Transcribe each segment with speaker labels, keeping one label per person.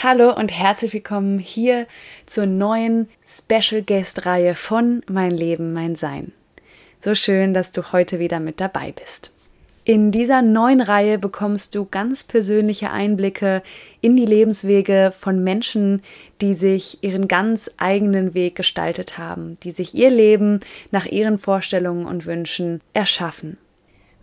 Speaker 1: Hallo und herzlich willkommen hier zur neuen Special Guest Reihe von Mein Leben, mein Sein. So schön, dass du heute wieder mit dabei bist. In dieser neuen Reihe bekommst du ganz persönliche Einblicke in die Lebenswege von Menschen, die sich ihren ganz eigenen Weg gestaltet haben, die sich ihr Leben nach ihren Vorstellungen und Wünschen erschaffen.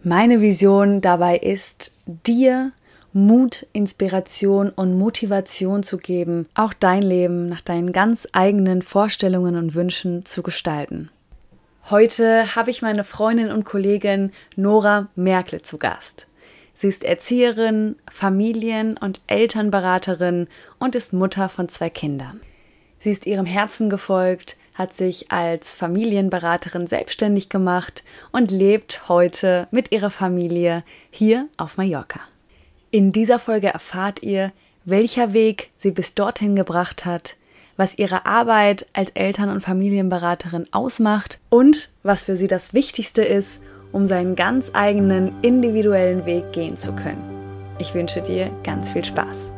Speaker 1: Meine Vision dabei ist, dir Mut, Inspiration und Motivation zu geben, auch dein Leben nach deinen ganz eigenen Vorstellungen und Wünschen zu gestalten. Heute habe ich meine Freundin und Kollegin Nora Merkel zu Gast. Sie ist Erzieherin, Familien- und Elternberaterin und ist Mutter von zwei Kindern. Sie ist ihrem Herzen gefolgt, hat sich als Familienberaterin selbstständig gemacht und lebt heute mit ihrer Familie hier auf Mallorca. In dieser Folge erfahrt ihr, welcher Weg sie bis dorthin gebracht hat, was ihre Arbeit als Eltern- und Familienberaterin ausmacht und was für sie das Wichtigste ist, um seinen ganz eigenen individuellen Weg gehen zu können. Ich wünsche dir ganz viel Spaß.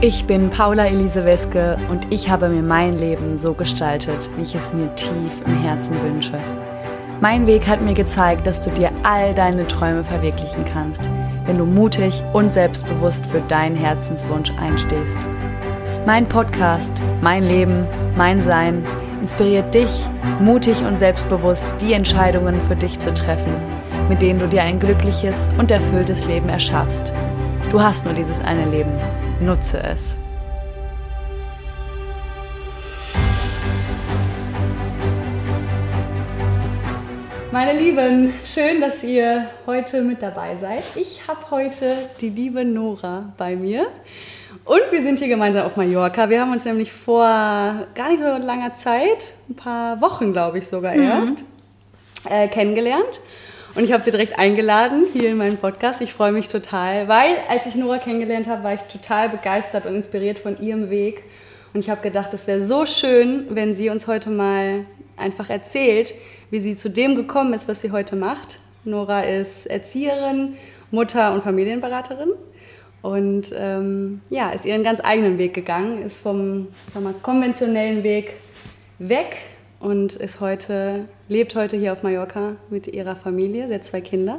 Speaker 1: Ich bin Paula Elise Weske und ich habe mir mein Leben so gestaltet, wie ich es mir tief im Herzen wünsche. Mein Weg hat mir gezeigt, dass du dir all deine Träume verwirklichen kannst, wenn du mutig und selbstbewusst für deinen Herzenswunsch einstehst. Mein Podcast, mein Leben, mein Sein inspiriert dich, mutig und selbstbewusst die Entscheidungen für dich zu treffen, mit denen du dir ein glückliches und erfülltes Leben erschaffst. Du hast nur dieses eine Leben. Nutze es. Meine Lieben, schön, dass ihr heute mit dabei seid. Ich habe heute die liebe Nora bei mir. Und wir sind hier gemeinsam auf Mallorca. Wir haben uns nämlich vor gar nicht so langer Zeit, ein paar Wochen glaube ich sogar mhm. erst, äh, kennengelernt. Und ich habe sie direkt eingeladen hier in meinen Podcast. Ich freue mich total, weil als ich Nora kennengelernt habe, war ich total begeistert und inspiriert von ihrem Weg. Und ich habe gedacht, es wäre so schön, wenn sie uns heute mal einfach erzählt, wie sie zu dem gekommen ist, was sie heute macht. Nora ist Erzieherin, Mutter und Familienberaterin und ähm, ja, ist ihren ganz eigenen Weg gegangen, ist vom mal, konventionellen Weg weg und ist heute, lebt heute hier auf Mallorca mit ihrer Familie. Sie hat zwei Kinder.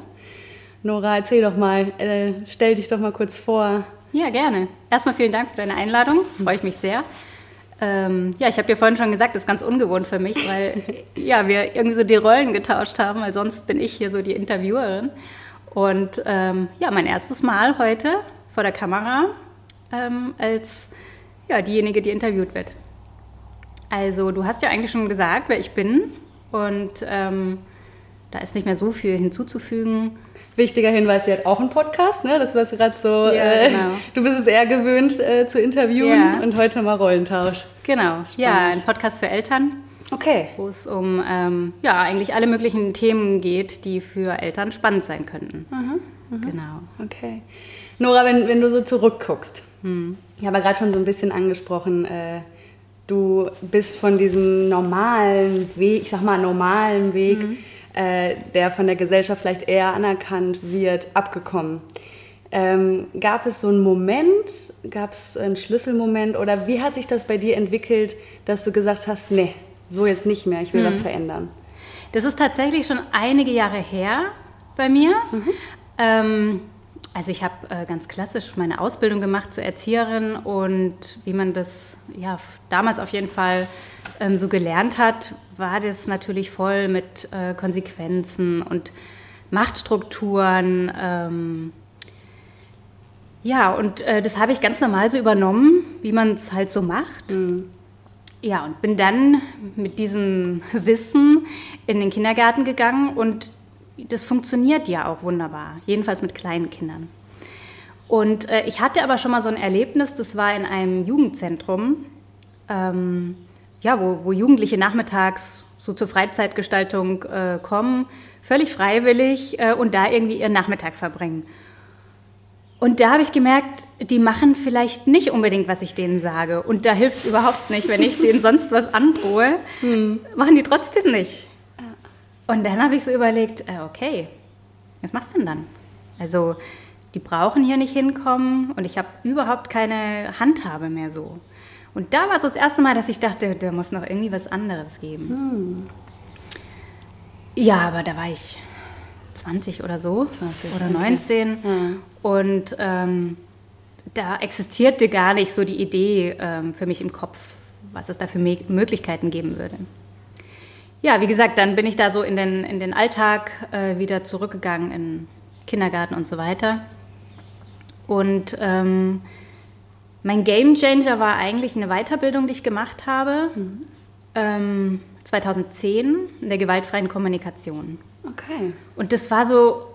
Speaker 1: Nora, erzähl doch mal, äh, stell dich doch mal kurz vor.
Speaker 2: Ja, gerne. Erstmal vielen Dank für deine Einladung. Freue ich mich sehr. Ähm, ja, ich habe dir vorhin schon gesagt, das ist ganz ungewohnt für mich, weil ja, wir irgendwie so die Rollen getauscht haben, weil sonst bin ich hier so die Interviewerin. Und ähm, ja, mein erstes Mal heute vor der Kamera ähm, als ja, diejenige, die interviewt wird. Also du hast ja eigentlich schon gesagt, wer ich bin und ähm, da ist nicht mehr so viel hinzuzufügen.
Speaker 1: Wichtiger Hinweis, sie hat auch einen Podcast, ne? Das war gerade so. Ja, äh, genau. Du bist es eher gewöhnt äh, zu interviewen ja. und heute mal Rollentausch.
Speaker 2: Genau. Spannend. Ja, ein Podcast für Eltern.
Speaker 1: Okay.
Speaker 2: Wo es um ja eigentlich alle möglichen Themen geht, die für Eltern spannend sein könnten. Mhm.
Speaker 1: Mhm. Genau. Okay. Nora, wenn, wenn du so zurückguckst, hm. ich habe ja gerade schon so ein bisschen angesprochen, äh, du bist von diesem normalen Weg, ich sag mal normalen Weg, mhm. Äh, der von der Gesellschaft vielleicht eher anerkannt wird, abgekommen. Ähm, gab es so einen Moment, gab es einen Schlüsselmoment oder wie hat sich das bei dir entwickelt, dass du gesagt hast, nee, so jetzt nicht mehr, ich will mhm. was verändern?
Speaker 2: Das ist tatsächlich schon einige Jahre her bei mir. Mhm. Ähm, also ich habe äh, ganz klassisch meine Ausbildung gemacht zur Erzieherin und wie man das ja damals auf jeden Fall ähm, so gelernt hat, war das natürlich voll mit äh, Konsequenzen und Machtstrukturen. Ähm, ja, und äh, das habe ich ganz normal so übernommen, wie man es halt so macht. Mhm. Ja, und bin dann mit diesem Wissen in den Kindergarten gegangen und das funktioniert ja auch wunderbar, jedenfalls mit kleinen Kindern. Und äh, ich hatte aber schon mal so ein Erlebnis, das war in einem Jugendzentrum, ähm, ja, wo, wo, Jugendliche nachmittags so zur Freizeitgestaltung äh, kommen, völlig freiwillig äh, und da irgendwie ihren Nachmittag verbringen. Und da habe ich gemerkt, die machen vielleicht nicht unbedingt, was ich denen sage. Und da hilft es überhaupt nicht, wenn ich denen sonst was androhe. Hm. Machen die trotzdem nicht. Und dann habe ich so überlegt, äh, okay, was machst du denn dann? Also die brauchen hier nicht hinkommen und ich habe überhaupt keine Handhabe mehr so. Und da war so das erste Mal, dass ich dachte, da muss noch irgendwie was anderes geben. Hm. Ja, aber da war ich 20 oder so 20, oder 19 okay. und ähm, da existierte gar nicht so die Idee ähm, für mich im Kopf, was es da für Möglichkeiten geben würde. Ja, wie gesagt, dann bin ich da so in den, in den Alltag äh, wieder zurückgegangen, in Kindergarten und so weiter. Und ähm, mein Game Changer war eigentlich eine Weiterbildung, die ich gemacht habe, mhm. ähm, 2010 in der gewaltfreien Kommunikation.
Speaker 1: Okay.
Speaker 2: Und das war so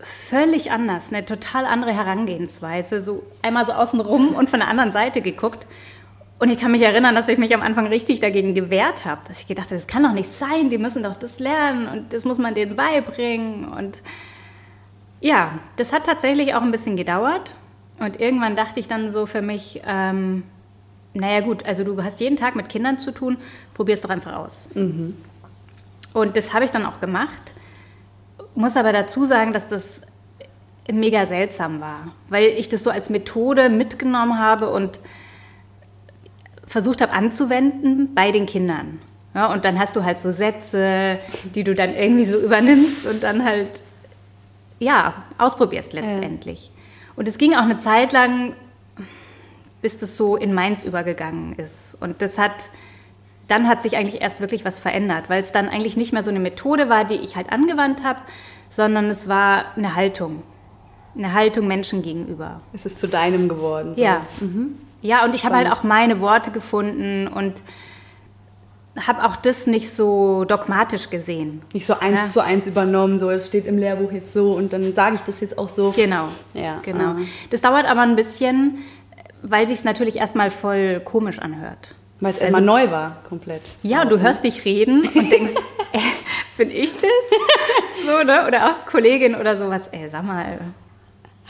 Speaker 2: völlig anders, eine total andere Herangehensweise. So einmal so außenrum und von der anderen Seite geguckt. Und ich kann mich erinnern, dass ich mich am Anfang richtig dagegen gewehrt habe, dass ich gedacht habe, das kann doch nicht sein, die müssen doch das lernen und das muss man denen beibringen. Und ja, das hat tatsächlich auch ein bisschen gedauert. Und irgendwann dachte ich dann so für mich, ähm, naja gut, also du hast jeden Tag mit Kindern zu tun, probier es doch einfach aus. Mhm. Und das habe ich dann auch gemacht. Muss aber dazu sagen, dass das mega seltsam war, weil ich das so als Methode mitgenommen habe und versucht habe anzuwenden bei den Kindern. Ja, und dann hast du halt so Sätze, die du dann irgendwie so übernimmst und dann halt, ja, ausprobierst letztendlich. Ja. Und es ging auch eine Zeit lang, bis das so in meins übergegangen ist. Und das hat, dann hat sich eigentlich erst wirklich was verändert, weil es dann eigentlich nicht mehr so eine Methode war, die ich halt angewandt habe, sondern es war eine Haltung. Eine Haltung Menschen gegenüber.
Speaker 1: Es ist zu deinem geworden.
Speaker 2: So. Ja. Mhm. Ja, und ich habe halt auch meine Worte gefunden und habe auch das nicht so dogmatisch gesehen.
Speaker 1: Nicht so eins ja. zu eins übernommen, so es steht im Lehrbuch jetzt so und dann sage ich das jetzt auch so.
Speaker 2: Genau. Ja. Genau. Ah. Das dauert aber ein bisschen, weil sich es natürlich erstmal voll komisch anhört.
Speaker 1: Weil es also, erstmal neu war, komplett.
Speaker 2: Ja, und du hörst dich reden und denkst, äh, bin ich das? so, ne? Oder auch Kollegin oder sowas. Ey, sag mal,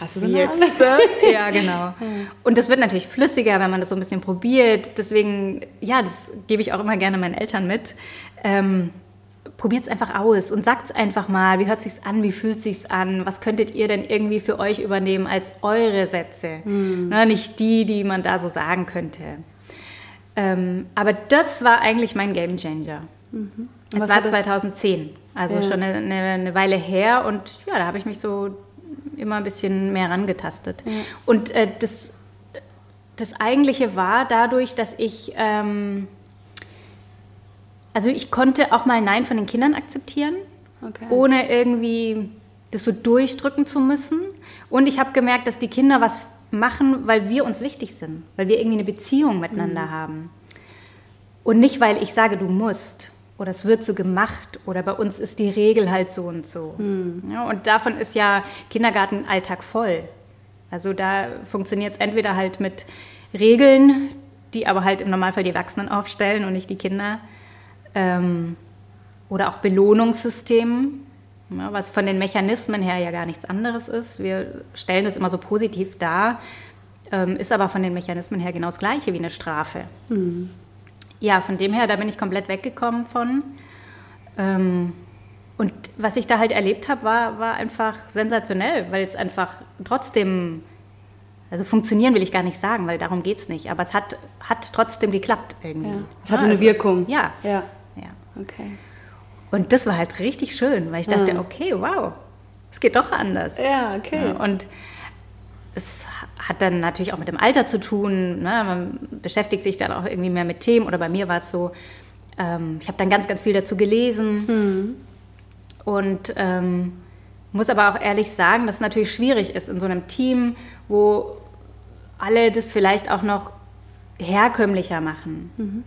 Speaker 1: Hast du sie jetzt?
Speaker 2: ja, genau. Und das wird natürlich flüssiger, wenn man das so ein bisschen probiert. Deswegen, ja, das gebe ich auch immer gerne meinen Eltern mit. Ähm, Probiert es einfach aus und sagt es einfach mal. Wie hört es sich an? Wie fühlt es sich an? Was könntet ihr denn irgendwie für euch übernehmen als eure Sätze? Mhm. Na, nicht die, die man da so sagen könnte. Ähm, aber das war eigentlich mein Game Changer. Mhm. Es war 2010, also ja. schon eine, eine, Weile her. Und ja, da habe ich mich so immer ein bisschen mehr rangetastet. Ja. Und äh, das, das Eigentliche war dadurch, dass ich, ähm, also ich konnte auch mal Nein von den Kindern akzeptieren, okay. ohne irgendwie das so durchdrücken zu müssen. Und ich habe gemerkt, dass die Kinder was machen, weil wir uns wichtig sind, weil wir irgendwie eine Beziehung miteinander mhm. haben. Und nicht, weil ich sage, du musst oder es wird so gemacht oder bei uns ist die Regel halt so und so. Hm. Ja, und davon ist ja Kindergartenalltag voll. Also da funktioniert es entweder halt mit Regeln, die aber halt im Normalfall die Erwachsenen aufstellen und nicht die Kinder. Ähm, oder auch Belohnungssystemen, ja, was von den Mechanismen her ja gar nichts anderes ist. Wir stellen das immer so positiv dar, ähm, ist aber von den Mechanismen her genau das gleiche wie eine Strafe. Mhm ja, von dem her, da bin ich komplett weggekommen von. Ähm, und was ich da halt erlebt habe, war, war einfach sensationell, weil es einfach trotzdem, also funktionieren will ich gar nicht sagen, weil darum geht es nicht, aber es hat, hat trotzdem geklappt irgendwie. Ja,
Speaker 1: es hatte ja, eine Wirkung.
Speaker 2: Ist, ja. ja. Ja. Okay. Und das war halt richtig schön, weil ich dachte, okay, wow, es geht doch anders.
Speaker 1: Ja, okay.
Speaker 2: Und es hat dann natürlich auch mit dem Alter zu tun. Ne? Man beschäftigt sich dann auch irgendwie mehr mit Themen. Oder bei mir war es so, ähm, ich habe dann ganz, ganz viel dazu gelesen. Mhm. Und ähm, muss aber auch ehrlich sagen, dass es natürlich schwierig ist in so einem Team, wo alle das vielleicht auch noch herkömmlicher machen. Mhm.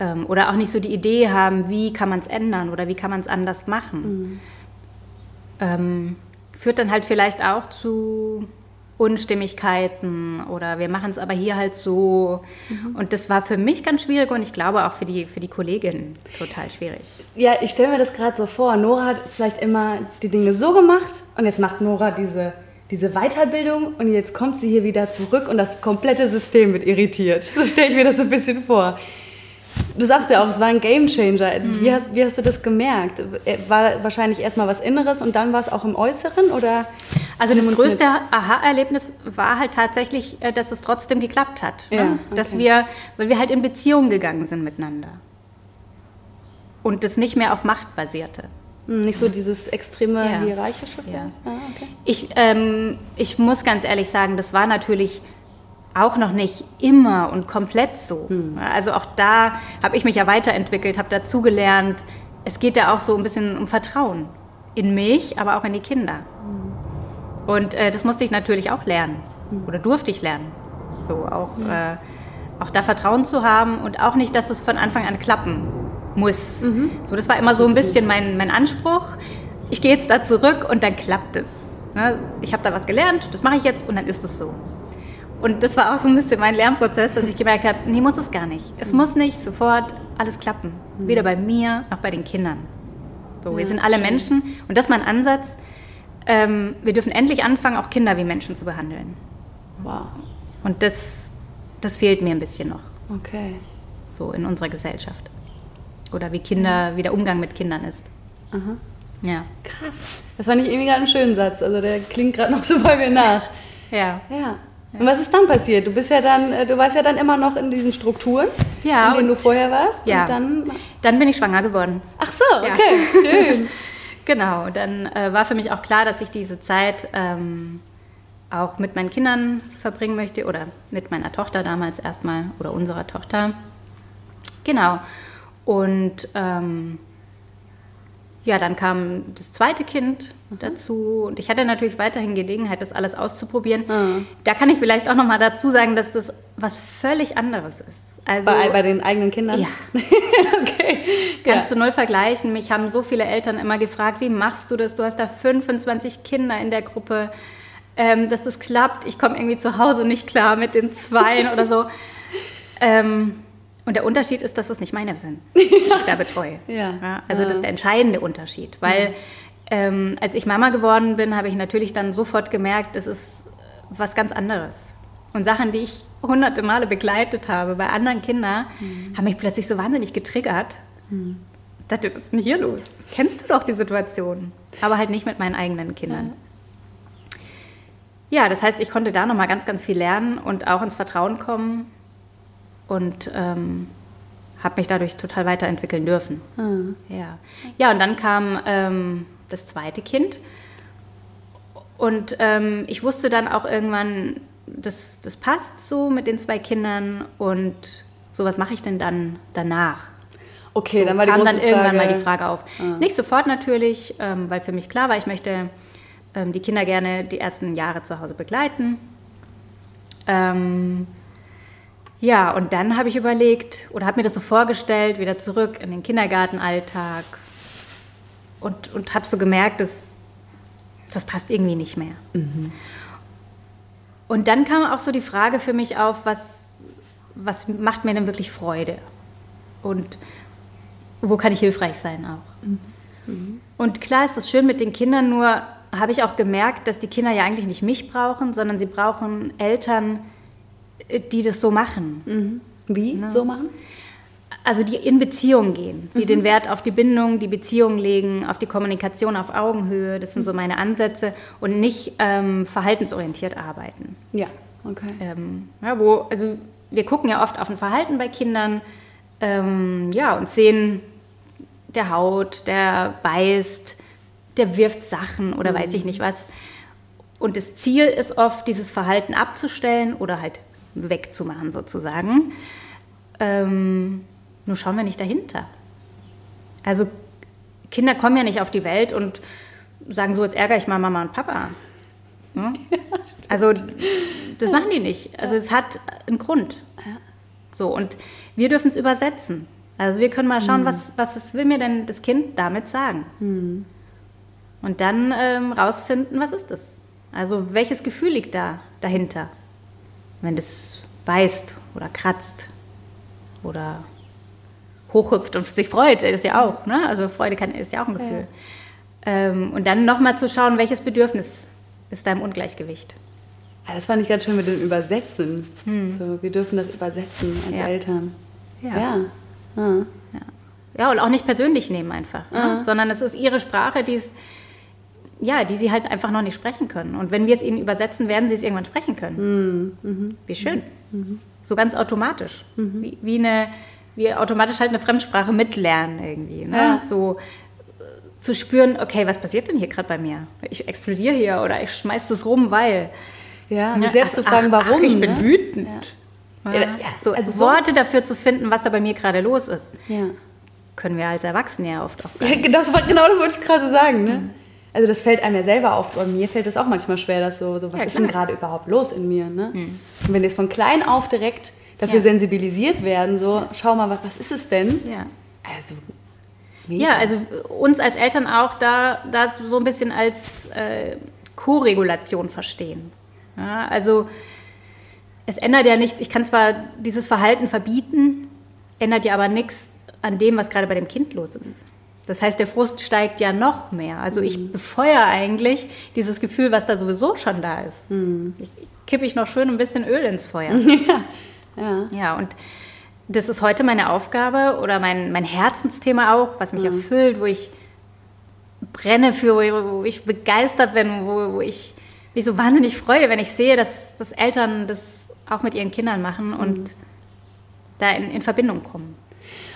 Speaker 2: Ähm, oder auch nicht so die Idee haben, wie kann man es ändern oder wie kann man es anders machen. Mhm. Ähm, führt dann halt vielleicht auch zu Unstimmigkeiten oder wir machen es aber hier halt so. Mhm. Und das war für mich ganz schwierig und ich glaube auch für die, für die Kollegin total schwierig.
Speaker 1: Ja, ich stelle mir das gerade so vor. Nora hat vielleicht immer die Dinge so gemacht und jetzt macht Nora diese, diese Weiterbildung und jetzt kommt sie hier wieder zurück und das komplette System wird irritiert. So stelle ich mir das so ein bisschen vor. Du sagst ja auch, es war ein Gamechanger. Also mhm. wie, hast, wie hast du das gemerkt? War wahrscheinlich erstmal was Inneres und dann war es auch im Äußeren oder?
Speaker 2: Also das größte Aha-Erlebnis war halt tatsächlich, äh, dass es trotzdem geklappt hat. Ne? Ja, okay. Dass wir, weil wir halt in Beziehung gegangen sind miteinander. Und das nicht mehr auf Macht basierte.
Speaker 1: Hm, nicht so dieses extreme ja. hierarchische?
Speaker 2: Ja. Ah, okay. ich, ähm, ich muss ganz ehrlich sagen, das war natürlich auch noch nicht immer und komplett so. Hm. Also auch da habe ich mich ja weiterentwickelt, habe dazugelernt. Es geht ja auch so ein bisschen um Vertrauen in mich, aber auch in die Kinder. Hm. Und äh, das musste ich natürlich auch lernen hm. oder durfte ich lernen. So auch, äh, auch da Vertrauen zu haben und auch nicht, dass es von Anfang an klappen muss. Mhm. So, das war immer so ein bisschen mein, mein Anspruch. Ich gehe jetzt da zurück und dann klappt es. Ne? Ich habe da was gelernt, das mache ich jetzt und dann ist es so. Und das war auch so ein bisschen mein Lernprozess, dass ich gemerkt habe, nee, muss es gar nicht. Es mhm. muss nicht sofort alles klappen. Mhm. Weder bei mir noch bei den Kindern. So, wir sind alle schön. Menschen und das ist mein Ansatz. Ähm, wir dürfen endlich anfangen, auch Kinder wie Menschen zu behandeln. Wow. Und das, das fehlt mir ein bisschen noch.
Speaker 1: Okay.
Speaker 2: So in unserer Gesellschaft. Oder wie Kinder, wie der Umgang mit Kindern ist.
Speaker 1: Aha. Ja. Krass. Das fand ich irgendwie gerade einen schönen Satz. Also der klingt gerade noch so bei mir nach.
Speaker 2: ja.
Speaker 1: Ja. Und was ist dann passiert? Du bist ja dann, äh, du warst ja dann immer noch in diesen Strukturen,
Speaker 2: ja,
Speaker 1: in denen du vorher warst.
Speaker 2: Ja. Und dann, dann bin ich schwanger geworden.
Speaker 1: Ach so, okay, schön.
Speaker 2: genau. Dann äh, war für mich auch klar, dass ich diese Zeit ähm, auch mit meinen Kindern verbringen möchte oder mit meiner Tochter damals erstmal oder unserer Tochter. Genau. Und ähm, ja, dann kam das zweite Kind mhm. dazu und ich hatte natürlich weiterhin Gelegenheit, das alles auszuprobieren. Mhm. Da kann ich vielleicht auch noch mal dazu sagen, dass das was völlig anderes ist.
Speaker 1: Also, bei, bei den eigenen Kindern?
Speaker 2: Ja. okay. Kannst ja. du null vergleichen. Mich haben so viele Eltern immer gefragt, wie machst du das? Du hast da 25 Kinder in der Gruppe, ähm, dass das klappt. Ich komme irgendwie zu Hause nicht klar mit den Zweien oder so. Ähm, und der Unterschied ist, dass es nicht meine sind, die ich da betreue.
Speaker 1: ja.
Speaker 2: ja. also das ist der entscheidende Unterschied. Weil mhm. ähm, als ich Mama geworden bin, habe ich natürlich dann sofort gemerkt, es ist was ganz anderes. Und Sachen, die ich hunderte Male begleitet habe bei anderen Kindern, mhm. haben mich plötzlich so wahnsinnig getriggert. Mhm. Ich dachte, was ist denn hier los? Kennst du doch die Situation. Aber halt nicht mit meinen eigenen Kindern. Ja, ja das heißt, ich konnte da nochmal ganz, ganz viel lernen und auch ins Vertrauen kommen und ähm, habe mich dadurch total weiterentwickeln dürfen. Mhm. Ja. ja, und dann kam ähm, das zweite Kind und ähm, ich wusste dann auch irgendwann, das, das passt so mit den zwei Kindern und so, was mache ich denn dann danach?
Speaker 1: Okay,
Speaker 2: so
Speaker 1: dann war die kam
Speaker 2: dann
Speaker 1: Frage.
Speaker 2: irgendwann mal die Frage auf. Ah. Nicht sofort natürlich, ähm, weil für mich klar war, ich möchte ähm, die Kinder gerne die ersten Jahre zu Hause begleiten. Ähm, ja, und dann habe ich überlegt oder habe mir das so vorgestellt, wieder zurück in den Kindergartenalltag und, und habe so gemerkt, dass das passt irgendwie nicht mehr. Mhm. Und dann kam auch so die Frage für mich auf, was, was macht mir denn wirklich Freude? Und wo kann ich hilfreich sein auch? Mhm. Mhm. Und klar ist das schön mit den Kindern, nur habe ich auch gemerkt, dass die Kinder ja eigentlich nicht mich brauchen, sondern sie brauchen Eltern, die das so machen.
Speaker 1: Mhm. Wie ne? so machen?
Speaker 2: Also die in Beziehung gehen, die mhm. den Wert auf die Bindung, die Beziehung legen, auf die Kommunikation auf Augenhöhe. Das sind so mhm. meine Ansätze und nicht ähm, verhaltensorientiert arbeiten.
Speaker 1: Ja, okay.
Speaker 2: Ähm, ja, wo, also wir gucken ja oft auf ein Verhalten bei Kindern, ähm, ja, und sehen, der Haut, der beißt, der wirft Sachen oder mhm. weiß ich nicht was. Und das Ziel ist oft, dieses Verhalten abzustellen oder halt wegzumachen sozusagen. Ähm, nur schauen wir nicht dahinter. Also Kinder kommen ja nicht auf die Welt und sagen so, jetzt ärgere ich mal Mama und Papa. Hm? Ja, also das machen die nicht. Also es hat einen Grund. So, und wir dürfen es übersetzen. Also wir können mal schauen, hm. was, was will mir denn das Kind damit sagen? Hm. Und dann ähm, rausfinden, was ist das? Also welches Gefühl liegt da dahinter? Wenn das beißt oder kratzt oder hochhüpft und sich freut, ist ja auch, ne? also Freude kann, ist ja auch ein Gefühl. Ja. Ähm, und dann nochmal zu schauen, welches Bedürfnis ist da im Ungleichgewicht.
Speaker 1: Ja, das fand ich ganz schön mit dem Übersetzen. Hm. So, wir dürfen das übersetzen als ja. Eltern.
Speaker 2: Ja. Ja. ja. ja. und auch nicht persönlich nehmen einfach, ne? sondern es ist ihre Sprache, die ist ja, die sie halt einfach noch nicht sprechen können. Und wenn wir es ihnen übersetzen, werden sie es irgendwann sprechen können.
Speaker 1: Mhm.
Speaker 2: Wie schön. So ganz automatisch. Wie, wie eine, wie automatisch halt eine Fremdsprache mitlernen irgendwie. Ne?
Speaker 1: Ja.
Speaker 2: So äh, zu spüren, okay, was passiert denn hier gerade bei mir? Ich explodiere hier oder ich schmeiß das rum, weil.
Speaker 1: Ja,
Speaker 2: Ja,
Speaker 1: selbst zu
Speaker 2: ach,
Speaker 1: fragen,
Speaker 2: ach,
Speaker 1: warum.
Speaker 2: Ach, ich bin
Speaker 1: ne?
Speaker 2: wütend.
Speaker 1: Ja.
Speaker 2: Ja.
Speaker 1: Ja,
Speaker 2: so,
Speaker 1: also so-
Speaker 2: Worte dafür zu finden, was da bei mir gerade los ist,
Speaker 1: Ja.
Speaker 2: können wir als Erwachsene ja oft auch gar
Speaker 1: Ja,
Speaker 2: nicht.
Speaker 1: genau, das, wollte- genau das wollte ich gerade sagen. Ne? Also das fällt einem ja selber auf. Und mir fällt es auch manchmal schwer, dass so, so was
Speaker 2: Ja,
Speaker 1: ist denn gerade überhaupt los in mir? Ne? Und wenn jetzt von klein auf direkt dafür
Speaker 2: Ja.
Speaker 1: sensibilisiert werden, so schau mal, was, was ist es denn?
Speaker 2: Ja.
Speaker 1: Also, mega.
Speaker 2: Ja, also uns als Eltern auch da, da so ein bisschen als äh, Co-Regulation verstehen. Ja, also es ändert ja nichts. Ich kann zwar dieses Verhalten verbieten, ändert ja aber nichts an dem, was gerade bei dem Kind los ist. Das heißt, der Frust steigt ja noch mehr. Also ich befeuere eigentlich dieses Gefühl, was da sowieso schon da ist. Ich, kippe ich noch schön ein bisschen Öl ins Feuer.
Speaker 1: ja.
Speaker 2: Ja, und das ist heute meine Aufgabe oder mein, mein Herzensthema auch, was mich erfüllt, wo ich brenne für, wo wo ich begeistert bin, wo, wo ich mich so wahnsinnig freue, wenn ich sehe, dass, dass Eltern das auch mit ihren Kindern machen und da in, in Verbindung kommen.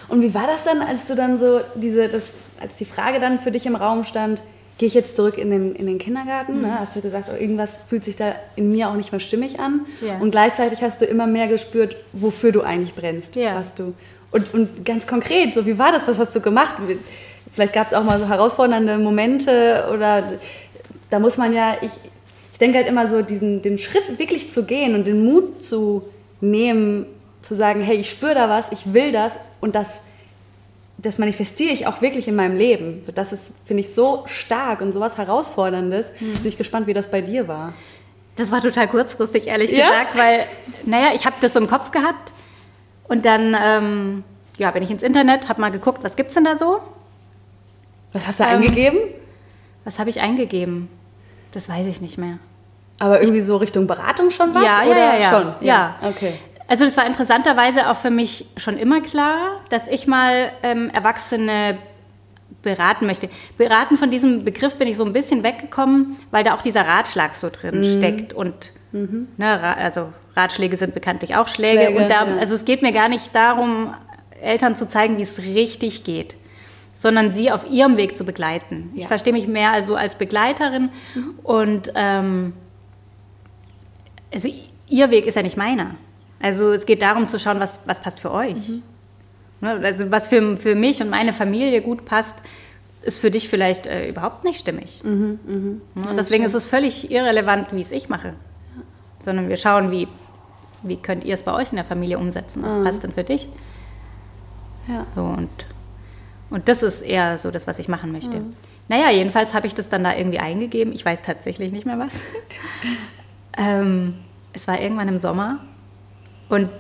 Speaker 1: Und wie war das dann, als du dann so diese, das, als die Frage dann für dich im Raum stand, gehe ich jetzt zurück in den, in den Kindergarten?
Speaker 2: Mhm.
Speaker 1: Ne? Hast du gesagt, oh, irgendwas fühlt sich da in mir auch nicht mehr stimmig an.
Speaker 2: Ja.
Speaker 1: Und gleichzeitig hast du immer mehr gespürt, wofür du eigentlich brennst.
Speaker 2: Ja.
Speaker 1: Was du, und, und ganz konkret, so wie war das? Was hast du gemacht? Vielleicht gab es auch mal so herausfordernde Momente oder da muss man ja, ich, ich denke halt immer so, diesen, den Schritt wirklich zu gehen und den Mut zu nehmen, zu sagen, hey, ich spüre da was, ich will das und das, das manifestiere ich auch wirklich in meinem Leben. So, das ist, finde ich, so stark und so was Herausforderndes. Bin ich gespannt, wie das bei dir war.
Speaker 2: Das war total kurzfristig, ehrlich
Speaker 1: Ja?
Speaker 2: gesagt, weil, naja, ich habe das so im Kopf gehabt und dann ähm, ja, bin ich ins Internet, habe mal geguckt, was gibt es denn da so?
Speaker 1: Was hast du
Speaker 2: Ähm,
Speaker 1: eingegeben?
Speaker 2: Was habe ich eingegeben? Das weiß ich nicht mehr.
Speaker 1: Aber irgendwie so Richtung Beratung schon was?
Speaker 2: Ja, ja, ja, ja.
Speaker 1: Schon?
Speaker 2: Ja.
Speaker 1: Okay.
Speaker 2: Also das war interessanterweise auch für mich schon immer klar, dass ich mal ähm, Erwachsene beraten möchte. Beraten von diesem Begriff bin ich so ein bisschen weggekommen, weil da auch dieser Ratschlag so drin
Speaker 1: Mhm.
Speaker 2: steckt und ne, Ra also Ratschläge sind bekanntlich auch Schläge,
Speaker 1: Schläge,
Speaker 2: und da,
Speaker 1: ja.
Speaker 2: also es geht mir gar nicht darum, Eltern zu zeigen, wie es richtig geht, sondern sie auf ihrem Weg zu begleiten. Ich
Speaker 1: Ja.
Speaker 2: verstehe mich mehr also als Begleiterin und ähm, also ihr Weg ist ja nicht meiner. Also es geht darum zu schauen, was, was passt für euch. Ne, Also was für, für mich und meine Familie gut passt, ist für dich vielleicht äh, überhaupt nicht stimmig. Ne, deswegen ist es völlig irrelevant, wie es ich mache. Sondern wir schauen, wie, wie könnt ihr es bei euch in der Familie umsetzen. Was passt denn für dich?
Speaker 1: Ja.
Speaker 2: So, und, und das ist eher so das, was ich machen möchte. Naja, jedenfalls habe ich das dann da irgendwie eingegeben. Ich weiß tatsächlich nicht mehr was. ähm, es war irgendwann im Sommer und,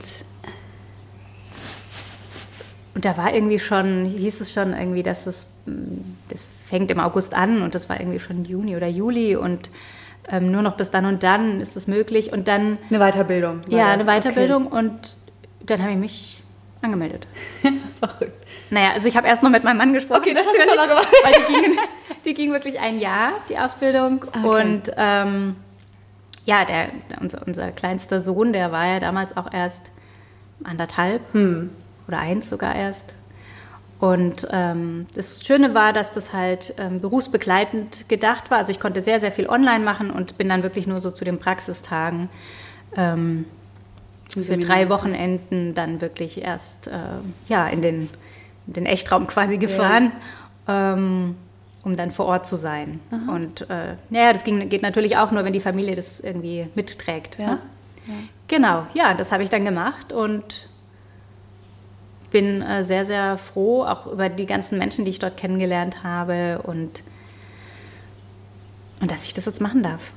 Speaker 2: und da war irgendwie schon, hieß es schon irgendwie, dass es, mm, das fängt im August an und das war irgendwie schon Juni oder Juli und ähm, nur noch bis dann und dann ist es möglich. Und dann
Speaker 1: Eine Weiterbildung.
Speaker 2: ja, eine Weiterbildung und dann habe ich mich angemeldet.
Speaker 1: Okay. Verrückt.
Speaker 2: Naja, also ich habe erst noch mit meinem Mann gesprochen.
Speaker 1: Okay, das hast du schon auch gemacht.
Speaker 2: Weil die ging, die ging wirklich ein Jahr, die Ausbildung.
Speaker 1: Okay.
Speaker 2: Und ähm, ja, der, unser, unser kleinster Sohn, der war ja damals auch erst anderthalb
Speaker 1: Hm.
Speaker 2: oder eins sogar erst. Und ähm, das Schöne war, dass das halt ähm, berufsbegleitend gedacht war. Also ich konnte sehr, sehr viel online machen und bin dann wirklich nur so zu den Praxistagen ähm, für drei Wochenenden dann wirklich erst äh, ja, in, den, in den Echtraum quasi gefahren, ähm, um dann vor Ort zu sein. Und äh, naja, das ging, geht natürlich auch nur, wenn die Familie das irgendwie mitträgt.
Speaker 1: Ja.
Speaker 2: ne? Genau, ja, das habe ich dann gemacht und bin äh, sehr, sehr froh, auch über die ganzen Menschen, die ich dort kennengelernt habe und, und dass ich das jetzt machen darf.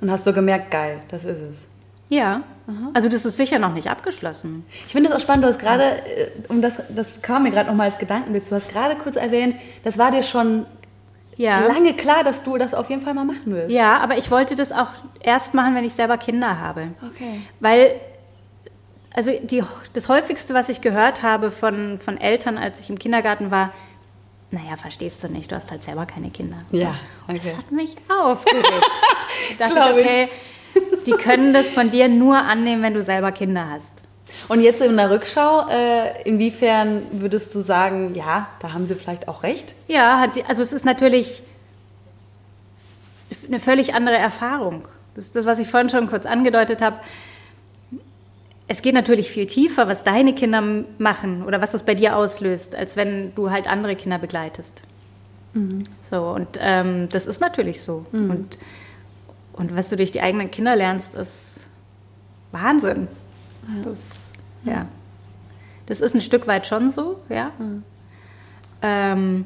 Speaker 1: Und hast du gemerkt, geil, das ist es.
Speaker 2: Ja, also das ist sicher noch nicht abgeschlossen.
Speaker 1: Ich finde es auch spannend, du hast gerade, äh, um das, das kam mir gerade nochmal als Gedankenblitz, du hast gerade kurz erwähnt, das war dir schon
Speaker 2: Ja.
Speaker 1: lange klar, dass du das auf jeden Fall mal machen wirst.
Speaker 2: Ja, aber ich wollte das auch erst machen, wenn ich selber Kinder habe.
Speaker 1: Okay.
Speaker 2: Weil, also die, das häufigste, was ich gehört habe von, von Eltern, als ich im Kindergarten war, naja, verstehst du nicht, du hast halt selber keine Kinder.
Speaker 1: Ja,
Speaker 2: okay. Das hat mich aufgeregt. dachte ich,
Speaker 1: ich.
Speaker 2: okay, die können das von dir nur annehmen, wenn du selber Kinder hast.
Speaker 1: Und jetzt in der Rückschau, äh, inwiefern würdest du sagen, ja, da haben sie vielleicht auch recht?
Speaker 2: Ja, also es ist natürlich eine völlig andere Erfahrung. Das ist das, was ich vorhin schon kurz angedeutet habe. Es geht natürlich viel tiefer, was deine Kinder machen oder was das bei dir auslöst, als wenn du halt andere Kinder begleitest. So, und ähm, das ist natürlich so. Und, und was du durch die eigenen Kinder lernst, ist Wahnsinn. Das, ja. das ist ein Stück weit schon so, ja. Ähm,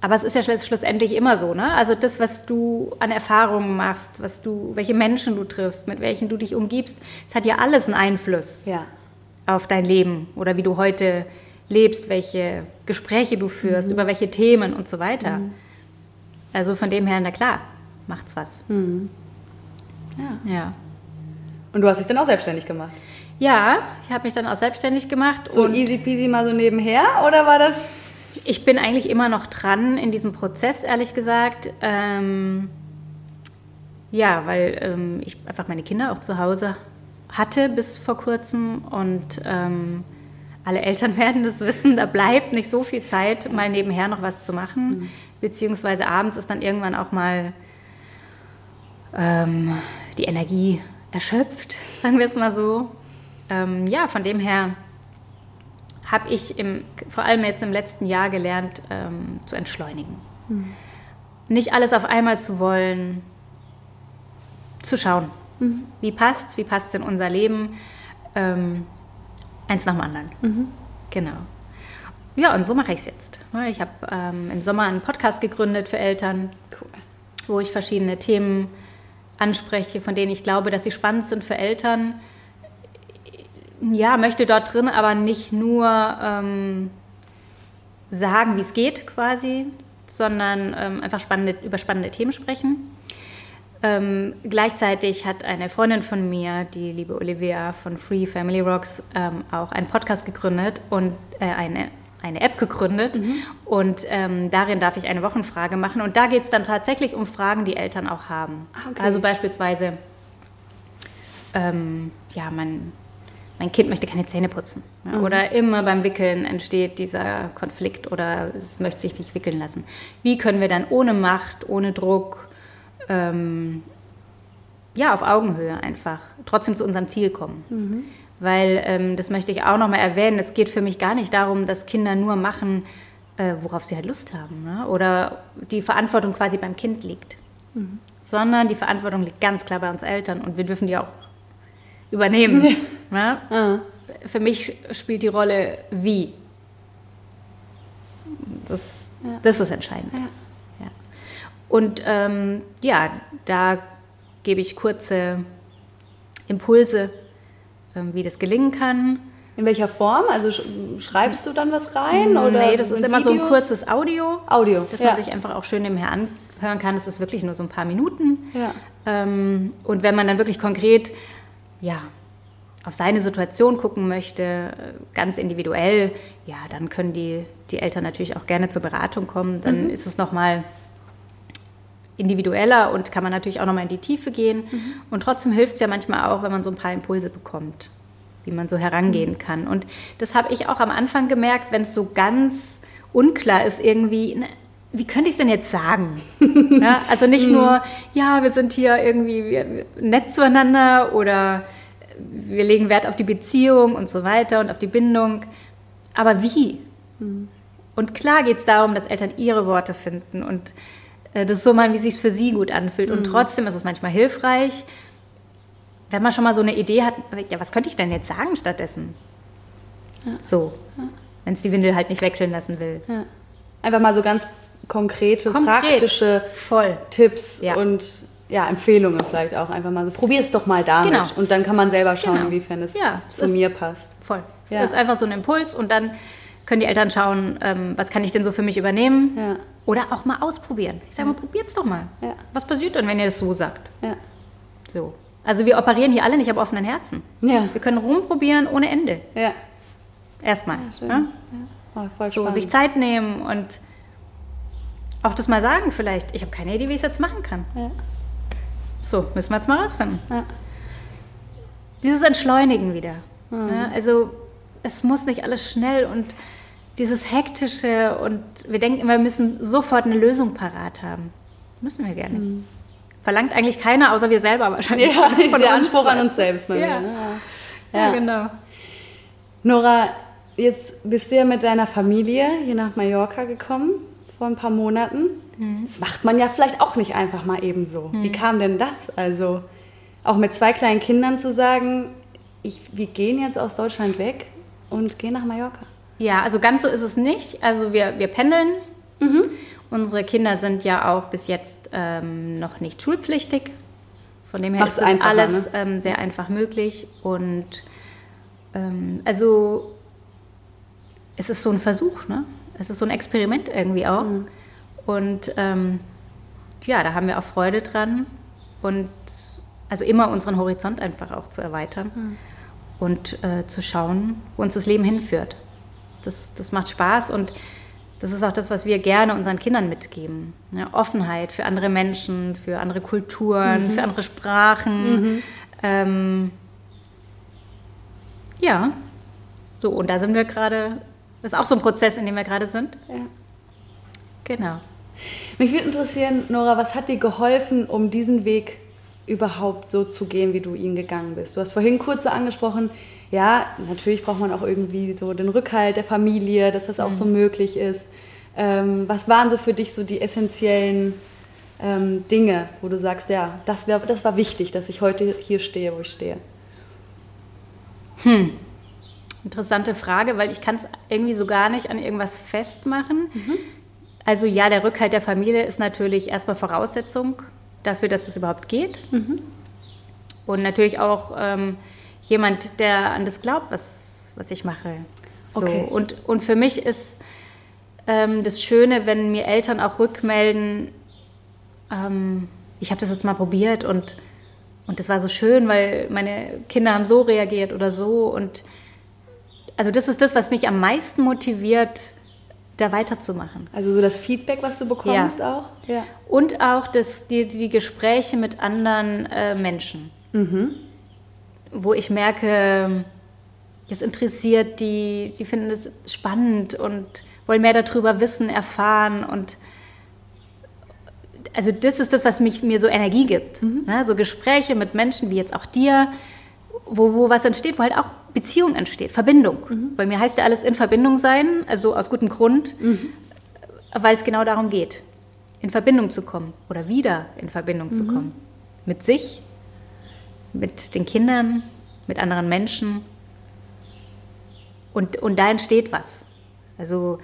Speaker 2: aber es ist ja schluss, schlussendlich immer so, ne? Also das, was du an Erfahrungen machst, was du, welche Menschen du triffst, mit welchen du dich umgibst, es hat ja alles einen Einfluss
Speaker 1: Ja.
Speaker 2: auf dein Leben oder wie du heute lebst, welche Gespräche du führst, über welche Themen und so weiter. Also von dem her, na klar, macht's was.
Speaker 1: ja.
Speaker 2: Ja.
Speaker 1: Und du hast dich dann auch selbstständig gemacht?
Speaker 2: Ja, ich habe mich dann auch selbstständig gemacht.
Speaker 1: So easy peasy mal so nebenher oder war das
Speaker 2: Ich bin eigentlich immer noch dran in diesem Prozess, ehrlich gesagt. Ähm, ja, weil ähm, ich einfach meine Kinder auch zu Hause hatte bis vor kurzem und ähm, alle Eltern werden das wissen, da bleibt nicht so viel Zeit, mal nebenher noch was zu machen. Beziehungsweise abends ist dann irgendwann auch mal ähm, die Energie erschöpft, sagen wir es mal so. Ähm, ja, von dem her habe ich im, vor allem jetzt im letzten Jahr gelernt, ähm, zu entschleunigen. Nicht alles auf einmal zu wollen, zu schauen. Wie passt's, wie passt in unser Leben? Ähm, eins nach dem anderen. Genau. Ja, und so mache ich es jetzt. Ich habe ähm, im Sommer einen Podcast gegründet für Eltern,
Speaker 1: cool?
Speaker 2: wo ich verschiedene Themen anspreche, von denen ich glaube, dass sie spannend sind für Eltern. Ja, möchte dort drin aber nicht nur ähm, sagen, wie es geht quasi, sondern ähm, einfach spannende, über spannende Themen sprechen. Ähm, gleichzeitig hat eine Freundin von mir, die liebe Olivia von Free Family Rocks, ähm, auch einen Podcast gegründet und äh, eine, eine App gegründet. Und ähm, darin darf ich eine Wochenfrage machen. Und da geht es dann tatsächlich um Fragen, die Eltern auch haben.
Speaker 1: Ah, okay.
Speaker 2: Also beispielsweise, ähm, ja, mein, mein Kind möchte keine Zähne putzen. Ja, Oder immer beim Wickeln entsteht dieser Konflikt oder es möchte sich nicht wickeln lassen. Wie können wir dann ohne Macht, ohne Druck, ähm, ja, auf Augenhöhe einfach trotzdem zu unserem Ziel kommen? Weil, ähm, das möchte ich auch nochmal erwähnen, es geht für mich gar nicht darum, dass Kinder nur machen, äh, worauf sie halt Lust haben. Ne? Oder die Verantwortung quasi beim Kind liegt. Sondern die Verantwortung liegt ganz klar bei uns Eltern und wir dürfen die auch übernehmen. Ne? Für mich spielt die Rolle wie. Das, das ist entscheidend. Ja. Und ähm, ja, da gebe ich kurze Impulse, ähm, wie das gelingen kann.
Speaker 1: In welcher Form? Also sch schreibst du dann was rein? Oder
Speaker 2: nee, das ist immer so ein
Speaker 1: Videos?
Speaker 2: kurzes Audio,
Speaker 1: Audio.
Speaker 2: dass
Speaker 1: ja.
Speaker 2: man sich einfach auch schön nebenher anhören kann. Das ist wirklich nur so ein paar Minuten.
Speaker 1: Ja.
Speaker 2: Ähm, und wenn man dann wirklich konkret, ja, auf seine Situation gucken möchte, ganz individuell, ja, dann können die, die Eltern natürlich auch gerne zur Beratung kommen. Dann
Speaker 1: Mhm.
Speaker 2: ist es nochmal individueller und kann man natürlich auch nochmal in die Tiefe gehen.
Speaker 1: Mhm.
Speaker 2: Und trotzdem hilft es ja manchmal auch, wenn man so ein paar Impulse bekommt, wie man so herangehen
Speaker 1: Mhm.
Speaker 2: kann. Und das habe ich auch am Anfang gemerkt, wenn es so ganz unklar ist, irgendwie, ne, wie könnte ich es denn jetzt sagen? ja, also
Speaker 1: Mhm.
Speaker 2: nicht nur, ja, wir sind hier irgendwie nett zueinander oder wir legen Wert auf die Beziehung und so weiter und auf die Bindung. Aber wie? Und klar geht es darum, dass Eltern ihre Worte finden und äh, das so mal, wie es sich für sie gut anfühlt. Und trotzdem ist es manchmal hilfreich, wenn man schon mal so eine Idee hat, ja, was könnte ich denn jetzt sagen stattdessen? So, wenn es die Windel halt nicht wechseln lassen will.
Speaker 1: Ja. Einfach mal so ganz konkrete,
Speaker 2: Konkret.
Speaker 1: praktische
Speaker 2: Voll.
Speaker 1: Tipps
Speaker 2: Ja.
Speaker 1: und ja, Empfehlungen vielleicht auch. Einfach mal so, probier es doch mal damit.
Speaker 2: Genau.
Speaker 1: Und dann kann man selber schauen,
Speaker 2: Genau.
Speaker 1: inwiefern es
Speaker 2: Ja, es
Speaker 1: zu mir passt.
Speaker 2: Voll. Es
Speaker 1: Ja.
Speaker 2: ist einfach so ein Impuls und dann können die Eltern schauen, ähm, was kann ich denn so für mich übernehmen?
Speaker 1: Ja.
Speaker 2: Oder auch mal ausprobieren. Ich sage mal, probiert's doch mal. Was passiert denn, wenn ihr das so sagt? So. Also wir operieren hier alle nicht auf offenen Herzen.
Speaker 1: Ja.
Speaker 2: Wir können rumprobieren ohne Ende.
Speaker 1: Ja.
Speaker 2: Erstmal. Ja.
Speaker 1: Oh,
Speaker 2: So,
Speaker 1: spannend.
Speaker 2: sich Zeit nehmen und auch das mal sagen vielleicht, ich habe keine Idee, wie ich es jetzt machen kann. So, müssen wir jetzt mal rausfinden.
Speaker 1: Ja.
Speaker 2: Dieses Entschleunigen wieder. Ja, also es muss nicht alles schnell und dieses Hektische und wir denken immer, wir müssen sofort eine Lösung parat haben. Müssen wir gerne. Verlangt eigentlich keiner, außer wir selber wahrscheinlich.
Speaker 1: Ja,
Speaker 2: Von
Speaker 1: der. Anspruch an uns selbst mal
Speaker 2: Ja.
Speaker 1: wieder. Ne?
Speaker 2: Ja,
Speaker 1: Ja.
Speaker 2: genau.
Speaker 1: Nora, jetzt bist du ja mit deiner Familie hier nach Mallorca gekommen vor ein paar Monaten. Das macht man ja vielleicht auch nicht einfach mal eben so. Wie kam denn das? Also auch mit zwei kleinen Kindern zu sagen, ich, wir gehen jetzt aus Deutschland weg und gehen nach Mallorca.
Speaker 2: Ja, also ganz so ist es nicht. Also wir, wir pendeln. Unsere Kinder sind ja auch bis jetzt ähm, noch nicht schulpflichtig. Von dem her
Speaker 1: Macht's
Speaker 2: ist das alles
Speaker 1: ne?
Speaker 2: ähm, sehr einfach möglich. Und ähm, also es ist so ein Versuch, ne? Es ist so ein Experiment irgendwie auch. Und ähm, ja, da haben wir auch Freude dran. Und also immer unseren Horizont einfach auch zu erweitern und äh, zu schauen, wo uns das Leben hinführt. Das, das macht Spaß und das ist auch das, was wir gerne unseren Kindern mitgeben. Ja, Offenheit für andere Menschen, für andere Kulturen, für andere Sprachen. Ähm, ja, so und da sind wir gerade, das ist auch so ein Prozess, in dem wir gerade sind.
Speaker 1: Ja.
Speaker 2: Genau.
Speaker 1: Mich würde interessieren, Nora, was hat dir geholfen, um diesen Weg überhaupt so zu gehen, wie du ihn gegangen bist? Du hast vorhin kurz so angesprochen, ja, natürlich braucht man auch irgendwie so den Rückhalt der Familie, dass das auch so möglich ist. Ähm, was waren so für dich so die essentiellen ähm, Dinge, wo du sagst, ja, das, wär, das war wichtig, dass ich heute hier stehe, wo ich stehe?
Speaker 2: Interessante Frage, weil ich kann es irgendwie so gar nicht an irgendwas festmachen. Also ja, der Rückhalt der Familie ist natürlich erstmal Voraussetzung dafür, dass es überhaupt geht. Und natürlich auch ähm, jemand, der an das glaubt, was, was ich mache. So.
Speaker 1: Okay.
Speaker 2: Und, und für mich ist ähm, das Schöne, wenn mir Eltern auch rückmelden, ähm, ich habe das jetzt mal probiert und, und das war so schön, weil meine Kinder haben so reagiert oder so. Und also das ist das, was mich am meisten motiviert, da weiterzumachen.
Speaker 1: Also so das Feedback, was du bekommst auch? Ja.
Speaker 2: Und auch das, die, die Gespräche mit anderen äh, Menschen, wo ich merke, das interessiert die, die finden es spannend und wollen mehr darüber wissen, erfahren und also das ist das, was mich, mir so Energie gibt. Ne? So Gespräche mit Menschen wie jetzt auch dir, wo, wo was entsteht, wo halt auch Beziehung entsteht, Verbindung. Bei mir heißt ja alles in Verbindung sein, also aus gutem Grund, weil es genau darum geht, in Verbindung zu kommen oder wieder in Verbindung zu kommen. Mit sich, mit den Kindern, mit anderen Menschen. Und, und da entsteht was. Also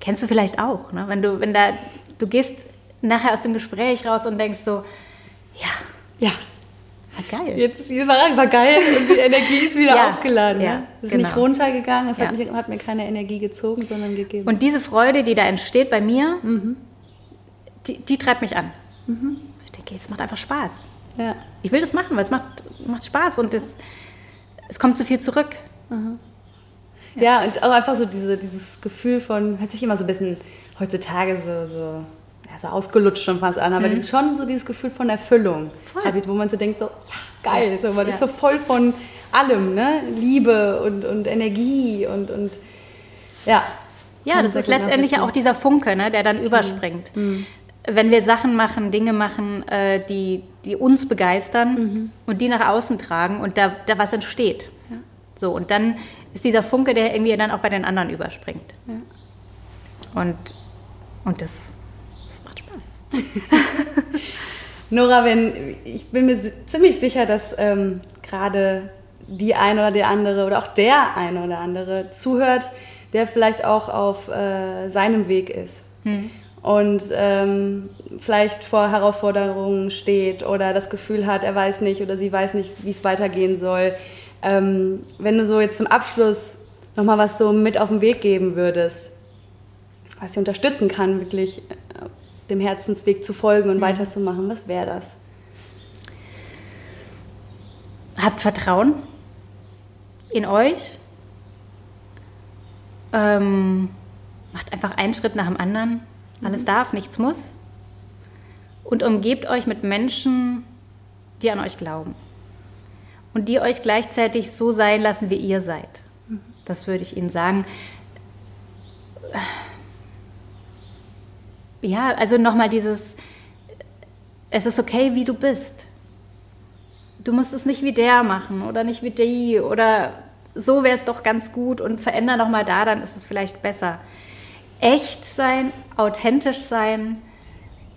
Speaker 2: kennst du vielleicht auch, ne? wenn du, wenn da, du gehst nachher aus dem Gespräch raus und denkst so, ja,
Speaker 1: Ja.
Speaker 2: Ah, geil.
Speaker 1: Jetzt ist die Überraschung, war geil und die Energie ist wieder
Speaker 2: Ja,
Speaker 1: aufgeladen.
Speaker 2: ja,
Speaker 1: ne? Es ist
Speaker 2: genau.
Speaker 1: nicht runtergegangen, es hat,
Speaker 2: Ja.
Speaker 1: mich, hat mir keine Energie gezogen, sondern gegeben.
Speaker 2: Und diese Freude, die da entsteht bei mir, die, die treibt mich an. Ich denke, es macht einfach Spaß.
Speaker 1: ja.
Speaker 2: Ich will das machen, weil es macht, macht Spaß und es, es kommt zu viel zurück.
Speaker 1: Ja, und auch einfach so diese, dieses Gefühl von, hört sich immer so ein bisschen heutzutage so, so, ja, so ausgelutscht schon fast an, aber dieses, schon so dieses Gefühl von Erfüllung,
Speaker 2: Mhm.
Speaker 1: Halt, wo man so denkt, so, ja, geil, so, man
Speaker 2: Ja.
Speaker 1: ist so voll von allem, ne? Liebe und, und Energie und, und ja.
Speaker 2: Ja, das
Speaker 1: sehr
Speaker 2: ist letztendlich ja auch dieser Funke, ne, der dann überspringt. Wenn wir Sachen machen, Dinge machen, äh, die, die uns begeistern und die nach außen tragen und da, da was entsteht. So, und dann ist dieser Funke, der irgendwie dann auch bei den anderen überspringt. Und, und das, das.
Speaker 1: Nora, wenn, ich bin mir ziemlich sicher, dass ähm, gerade die eine oder der andere oder auch der eine oder andere zuhört, der vielleicht auch auf äh, seinem Weg ist und ähm, vielleicht vor Herausforderungen steht oder das Gefühl hat, er weiß nicht oder sie weiß nicht, wie es weitergehen soll. Ähm, wenn du so jetzt zum Abschluss nochmal was so mit auf den Weg geben würdest, was sie unterstützen kann, wirklich dem Herzensweg zu folgen und weiterzumachen, was wäre das?
Speaker 2: Habt Vertrauen in euch. Ähm, macht einfach einen Schritt nach dem anderen. Alles darf, nichts muss. Und umgebt euch mit Menschen, die an euch glauben. Und die euch gleichzeitig so sein lassen, wie ihr seid. Das würde ich Ihnen sagen. Ja, also nochmal dieses, es ist okay, wie du bist. Du musst es nicht wie der machen oder nicht wie die oder so wäre es doch ganz gut und veränder noch mal da, dann ist es vielleicht besser. Echt sein, authentisch sein,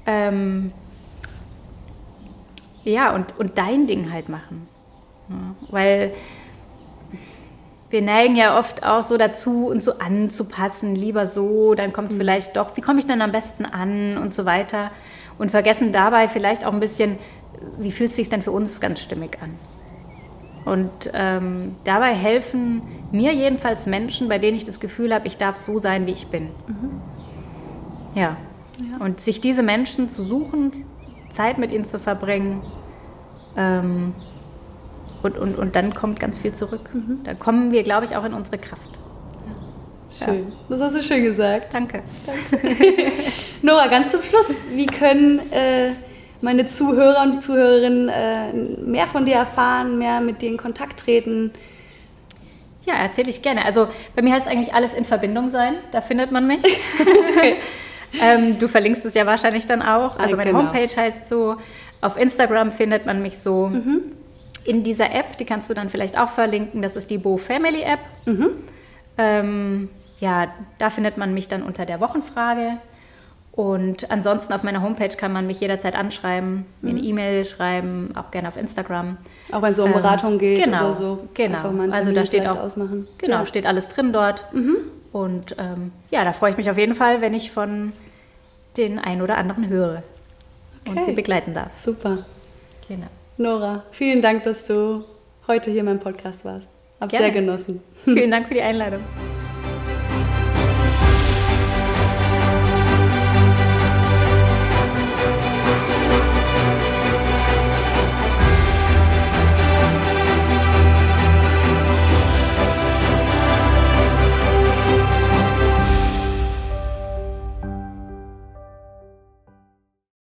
Speaker 2: ähm, ja, und, und dein Ding halt machen. Ja, weil wir neigen ja oft auch so dazu, uns so anzupassen, lieber so, dann kommt mhm. vielleicht doch, wie komme ich denn am besten an und so weiter. Und vergessen dabei vielleicht auch ein bisschen, wie fühlt es sich denn für uns ganz stimmig an. Und ähm, dabei helfen mir jedenfalls Menschen, bei denen ich das Gefühl habe, ich darf so sein, wie ich bin. Mhm. Ja. ja. Und sich diese Menschen zu suchen, Zeit mit ihnen zu verbringen, ähm, und, und, und dann kommt ganz viel zurück. Mhm. Da kommen wir, glaube ich, auch in unsere Kraft.
Speaker 1: Schön. Ja. Das hast du schön gesagt.
Speaker 2: Danke.
Speaker 1: Danke. Nora, ganz zum Schluss, wie können äh, meine Zuhörer und Zuhörerinnen äh, mehr von dir erfahren, mehr mit dir in Kontakt treten?
Speaker 2: Ja, erzähle ich gerne. Also bei mir heißt eigentlich alles in Verbindung sein. Da findet man mich. ähm, du verlinkst es ja wahrscheinlich dann auch. Also meine genau. Homepage heißt so. Auf Instagram findet man mich so. Mhm. In dieser App, die kannst du dann vielleicht auch verlinken. Das ist die Bo Family App. Mhm. Ähm, ja, da findet man mich dann unter der Wochenfrage. Und ansonsten auf meiner Homepage kann man mich jederzeit anschreiben, mir eine mhm. E-Mail schreiben, auch gerne auf Instagram.
Speaker 1: Auch wenn es so um Beratung ähm, geht
Speaker 2: genau,
Speaker 1: oder so.
Speaker 2: Genau. Also da steht auch ausmachen. Genau, ja. steht alles drin dort. Mhm. Und ähm, ja, da freue ich mich auf jeden Fall, wenn ich von den einen oder anderen höre okay. und sie begleiten darf.
Speaker 1: Super. Genau. Nora, vielen Dank, dass du heute hier in meinem Podcast warst. Hab sehr genossen.
Speaker 2: Vielen Dank für die Einladung.